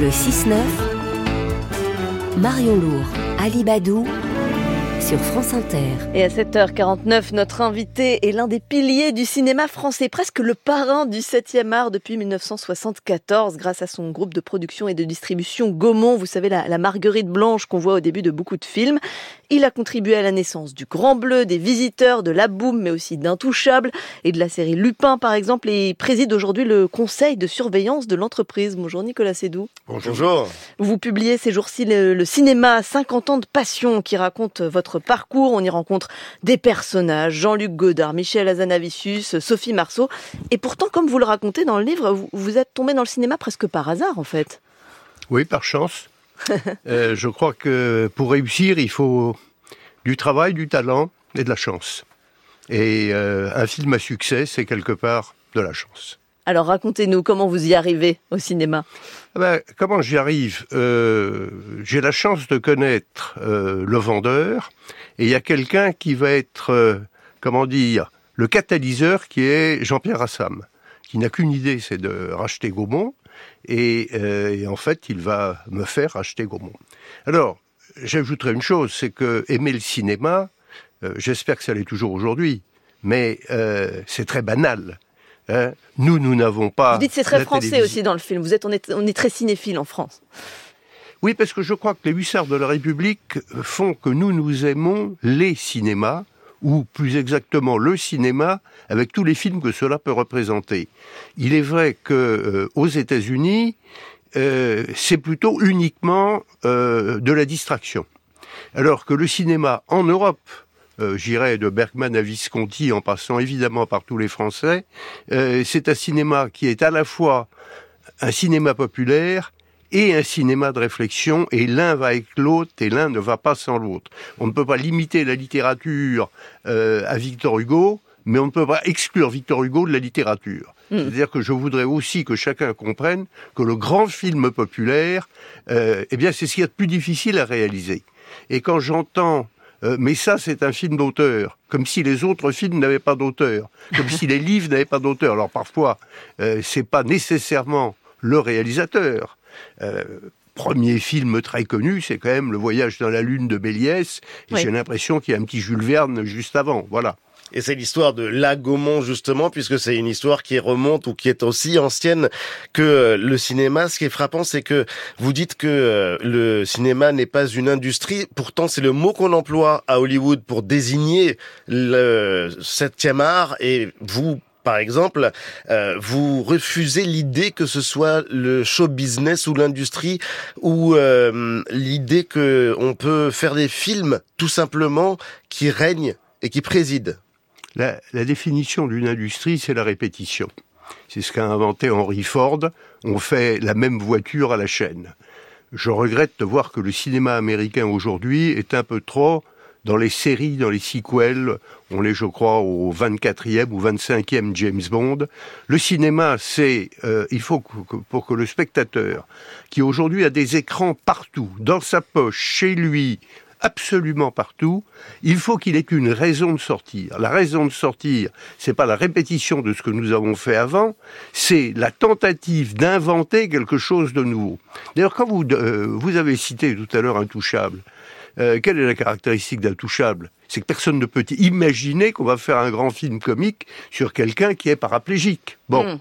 Le 6-9, Marion Lourd, Ali Badou, sur France Inter. Et à 7h49, notre invité est l'un des piliers du cinéma français, presque le parrain du 7e art depuis 1974, grâce à son groupe de production et de distribution Gaumont, vous savez, la, la marguerite blanche qu'on voit au début de beaucoup de films. Il a contribué à la naissance du Grand Bleu, des Visiteurs, de La Boum, mais aussi d'Intouchable et de la série Lupin, par exemple, et il préside aujourd'hui le conseil de surveillance de l'entreprise. Bonjour Nicolas Sédou. Bonjour. Vous publiez ces jours-ci le, le cinéma 50 ans de passion qui raconte votre parcours. On y rencontre des personnages, Jean-Luc Godard, Michel Azanavicius, Sophie Marceau. Et pourtant, comme vous le racontez dans le livre, vous, vous êtes tombé dans le cinéma presque par hasard, en fait. Oui, par chance. euh, je crois que pour réussir, il faut du travail, du talent et de la chance. Et euh, un film à succès, c'est quelque part de la chance. Alors racontez-nous comment vous y arrivez au cinéma? Ah ben, comment j'y arrive? Euh, J'ai la chance de connaître euh, le vendeur et il y a quelqu'un qui va être, euh, comment dire, le catalyseur qui est Jean-Pierre Assam, qui n'a qu'une idée, c'est de racheter Gaumont et, euh, et, en fait il va me faire racheter Gaumont. Alors j'ajouterai une chose, c'est que aimer le cinéma, euh, j'espère que ça l'est toujours aujourd'hui, mais euh, c'est très banal. Hein nous, nous n'avons pas. Vous dites c'est très français télévision. aussi dans le film. Vous êtes, on est, on est très cinéphile en France. Oui, parce que je crois que les hussards de la République font que nous, nous aimons les cinémas, ou plus exactement le cinéma, avec tous les films que cela peut représenter. Il est vrai que euh, aux États-Unis, euh, c'est plutôt uniquement euh, de la distraction, alors que le cinéma en Europe, euh, j'irais de Bergman à Visconti en passant évidemment par tous les Français, euh, c'est un cinéma qui est à la fois un cinéma populaire et un cinéma de réflexion, et l'un va avec l'autre, et l'un ne va pas sans l'autre. On ne peut pas limiter la littérature euh, à Victor Hugo, mais on ne peut pas exclure Victor Hugo de la littérature. Mmh. C'est-à-dire que je voudrais aussi que chacun comprenne que le grand film populaire, euh, eh bien, c'est ce qu'il y a de plus difficile à réaliser. Et quand j'entends euh, mais ça, c'est un film d'auteur, comme si les autres films n'avaient pas d'auteur, comme si les livres n'avaient pas d'auteur. Alors parfois, euh, c'est pas nécessairement le réalisateur. Euh, premier film très connu, c'est quand même Le Voyage dans la Lune de. Et oui. j'ai l'impression qu'il y a un petit Jules Verne juste avant. Voilà. Et c'est l'histoire de La Gaumont justement, puisque c'est une histoire qui remonte ou qui est aussi ancienne que le cinéma. Ce qui est frappant, c'est que vous dites que le cinéma n'est pas une industrie. Pourtant, c'est le mot qu'on emploie à Hollywood pour désigner le septième art. Et vous, par exemple, euh, vous refusez l'idée que ce soit le show business ou l'industrie ou euh, l'idée que on peut faire des films tout simplement qui règnent et qui président. La, la définition d'une industrie, c'est la répétition. C'est ce qu'a inventé Henry Ford. On fait la même voiture à la chaîne. Je regrette de voir que le cinéma américain aujourd'hui est un peu trop dans les séries, dans les sequels, on est, je crois, au 24e ou 25e James Bond. Le cinéma, c'est, euh, il faut que, pour que le spectateur, qui aujourd'hui a des écrans partout, dans sa poche, chez lui, absolument partout, il faut qu'il ait une raison de sortir. La raison de sortir, c'est pas la répétition de ce que nous avons fait avant, c'est la tentative d'inventer quelque chose de nouveau. D'ailleurs, quand vous, euh, vous avez cité tout à l'heure Intouchable, euh, quelle est la caractéristique d'Intouchable? C'est que personne ne peut imaginer qu'on va faire un grand film comique sur quelqu'un qui est paraplégique. Bon, mmh.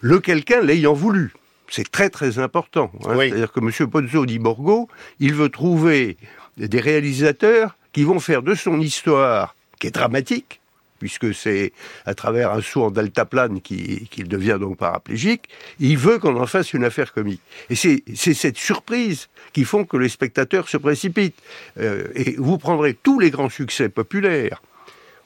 le quelqu'un l'ayant voulu. C'est très très important. Hein. Oui. C'est-à-dire que M. Pozzo di Borgo, il veut trouver des réalisateurs qui vont faire de son histoire, qui est dramatique, puisque c'est à travers un saut en deltaplane qu'il qu devient donc paraplégique, il veut qu'on en fasse une affaire comique. Et c'est cette surprise qui font que les spectateurs se précipitent. Euh, et vous prendrez tous les grands succès populaires.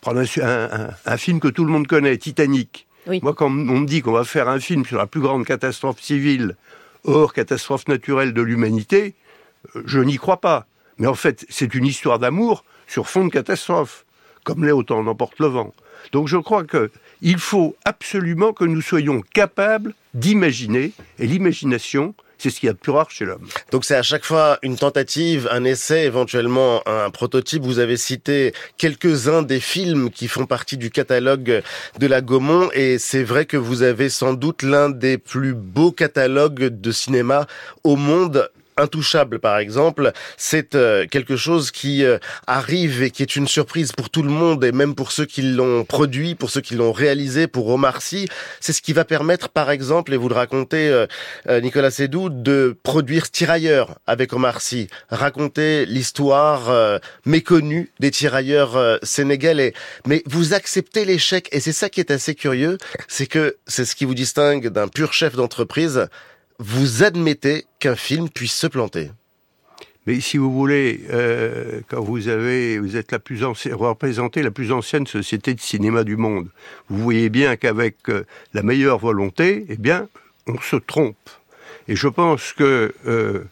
Prendre un, un, un, film que tout le monde connaît, Titanic. Oui. Moi, quand on me dit qu'on va faire un film sur la plus grande catastrophe civile, hors catastrophe naturelle de l'humanité, je n'y crois pas. Mais en fait, c'est une histoire d'amour sur fond de catastrophe, comme l'est autant n'emporte le vent. Donc je crois qu'il faut absolument que nous soyons capables d'imaginer, et l'imagination, C'est ce qu'il y a de plus rare chez l'homme. Donc c'est à chaque fois une tentative, un essai, éventuellement un prototype. Vous avez cité quelques-uns des films qui font partie du catalogue de la Gaumont et c'est vrai que vous avez sans doute l'un des plus beaux catalogues de cinéma au monde Intouchable, par exemple, c'est euh, quelque chose qui euh, arrive et qui est une surprise pour tout le monde et même pour ceux qui l'ont produit, pour ceux qui l'ont réalisé, pour Omar Sy. C'est ce qui va permettre, par exemple, et vous le racontez, euh, Nicolas Sédou, de produire Tirailleurs avec Omar Sy, raconter l'histoire méconnue des tirailleurs sénégalais. Mais vous acceptez l'échec et c'est ça qui est assez curieux, c'est que c'est ce qui vous distingue d'un pur chef d'entreprise vous admettez qu'un film puisse se planter. Mais si vous voulez, euh, quand vous avez, vous êtes la plus ancienne, la plus ancienne société de cinéma du monde, vous voyez bien qu'avec euh, la meilleure volonté, eh bien, on se trompe. Et je pense que euh,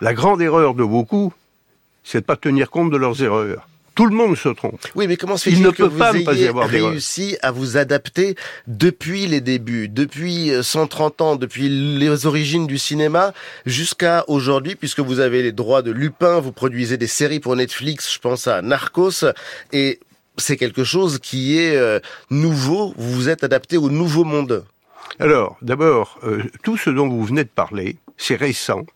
la grande erreur de beaucoup, c'est de pas tenir compte de leurs erreurs. Tout le monde se trompe. Oui, mais comment se fait-il que vous ayez réussi à vous adapter depuis les débuts, depuis 130 euh, ans, depuis les origines du cinéma jusqu'à aujourd'hui, puisque vous avez les droits de Lupin, vous produisez des séries pour Netflix, je pense à Narcos, et c'est quelque chose qui est euh, nouveau, vous vous êtes adapté au nouveau monde. Alors, d'abord, euh, tout ce dont vous venez de parler, c'est récent,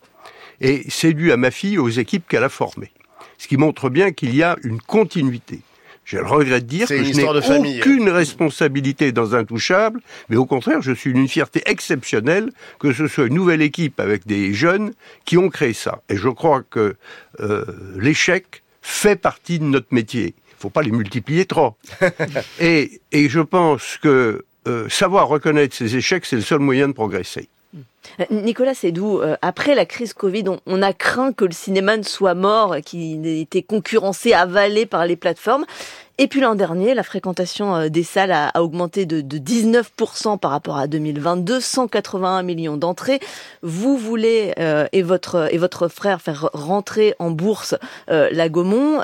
et c'est dû à ma fille, aux équipes qu'elle a formées ce qui montre bien qu'il y a une continuité. J'ai le regret de dire que je n'ai aucune responsabilité dans Intouchable, mais au contraire, je suis une fierté exceptionnelle que ce soit une nouvelle équipe avec des jeunes qui ont créé ça. Et je crois que euh, l'échec fait partie de notre métier. Il ne faut pas les multiplier trop. et, et je pense que euh, savoir reconnaître ses échecs, c'est le seul moyen de progresser. Euh, Nicolas Sédou, euh, après la crise Covid, on, a craint que le cinéma ne soit mort, qu'il ait été concurrencé, avalé par les plateformes. Et puis l'an dernier, la fréquentation euh, des salles a, augmenté de, 19% par rapport à 2022, 181 millions d'entrées. Vous voulez et votre et votre frère faire rentrer en bourse la Gaumont.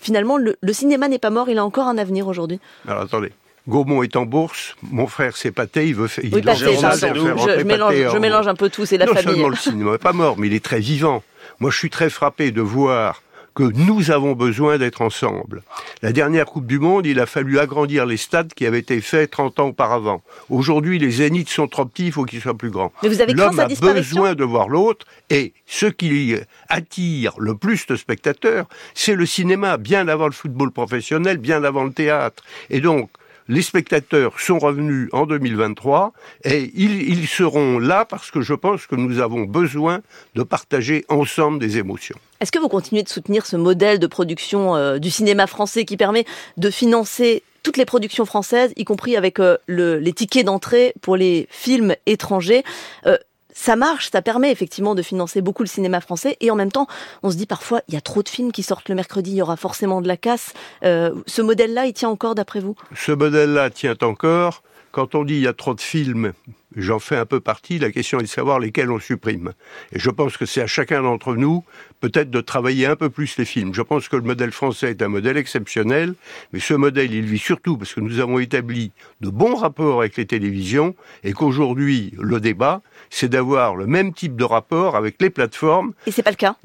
finalement, le, le cinéma n'est pas mort, il a encore un avenir aujourd'hui. Alors attendez, Gaumont est en bourse, mon frère s'est pâté, il veut faire... Oui, je, mélange, je mélange un peu tout, c'est la non famille. Non seulement le cinéma n'est pas mort, mais il est très vivant. Moi, je suis très frappé de voir que nous avons besoin d'être ensemble. La dernière Coupe du Monde, il a fallu agrandir les stades qui avaient été faits 30 ans auparavant. Aujourd'hui, les zéniths sont trop petits, il faut qu'ils soient plus grands. L'homme a besoin de voir l'autre, et ce qui attire le plus de spectateurs, c'est le cinéma, bien avant le football professionnel, bien avant le théâtre. Et donc, les spectateurs sont revenus en 2023 et ils, seront là parce que je pense que nous avons besoin de partager ensemble des émotions. Est-ce que vous continuez de soutenir ce modèle de production euh, du cinéma français qui permet de financer toutes les productions françaises, y compris avec euh, les tickets d'entrée pour les films étrangers? Euh, ça marche, ça permet effectivement de financer beaucoup le cinéma français et en même temps, on se dit parfois, il y a trop de films qui sortent le mercredi, il y aura forcément de la casse. Euh, ce modèle-là, il tient encore d'après vous? Ce modèle-là tient encore. Quand on dit il y a trop de films, j'en fais un peu partie, la question est de savoir lesquels on supprime. Et je pense que c'est à chacun d'entre nous peut-être de travailler un peu plus les films. Je pense que le modèle français est un modèle exceptionnel, mais ce modèle, il vit surtout parce que nous avons établi de bons rapports avec les télévisions et qu'aujourd'hui, le débat, c'est d'avoir le même type de rapport avec les plateformes. Et c'est pas le cas?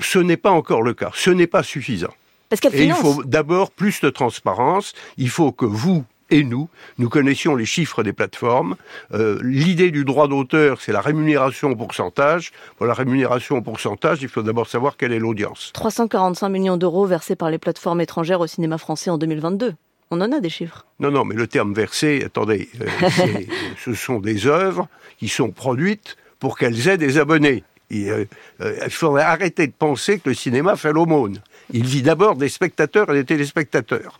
Ce n'est pas encore le cas. Ce n'est pas suffisant. Parce et il faut d'abord plus de transparence. Il faut que vous, et nous, nous connaissions les chiffres des plateformes. Euh, l'idée du droit d'auteur, c'est la rémunération au pourcentage. Pour la rémunération au pourcentage, il faut d'abord savoir quelle est l'audience. 345 millions d'euros versés par les plateformes étrangères au cinéma français en 2022. On en a des chiffres. Non, non, mais le terme versé, attendez, euh, ce sont des œuvres qui sont produites pour qu'elles aient des abonnés. Euh, il faudrait arrêter de penser que le cinéma fait l'aumône. Il vit d'abord des spectateurs et des téléspectateurs.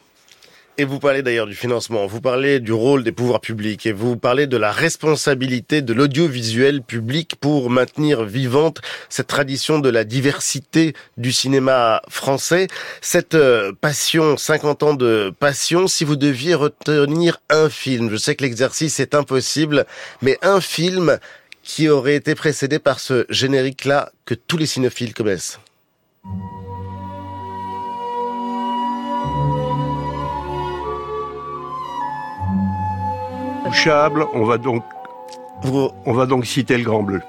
Et vous parlez d'ailleurs du financement, vous parlez du rôle des pouvoirs publics et vous parlez de la responsabilité de l'audiovisuel public pour maintenir vivante cette tradition de la diversité du cinéma français. Cette euh, passion, 50 ans de passion, si vous deviez retenir un film, je sais que l'exercice est impossible, mais un film qui aurait été précédé par ce générique-là que tous les cinéphiles connaissent. On va donc, on va donc citer le Grand Bleu.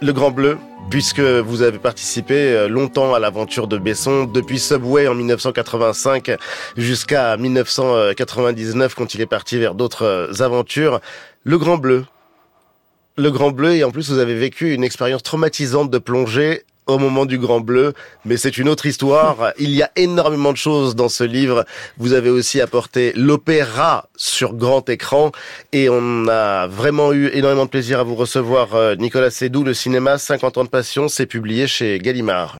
Le Grand Bleu, puisque vous avez participé euh, longtemps à l'aventure de Besson, depuis Subway en 1985 jusqu'à 1999 quand il est parti vers d'autres euh, aventures. Le Grand Bleu. Le Grand Bleu, et en plus vous avez vécu une expérience traumatisante de plongée au moment du Grand Bleu, mais c'est une autre histoire. Il y a énormément de choses dans ce livre. Vous avez aussi apporté l'opéra sur grand écran et on a vraiment eu énormément de plaisir à vous recevoir. Euh, Nicolas Sédou, le cinéma 50 ans de passion, c'est publié chez Gallimard.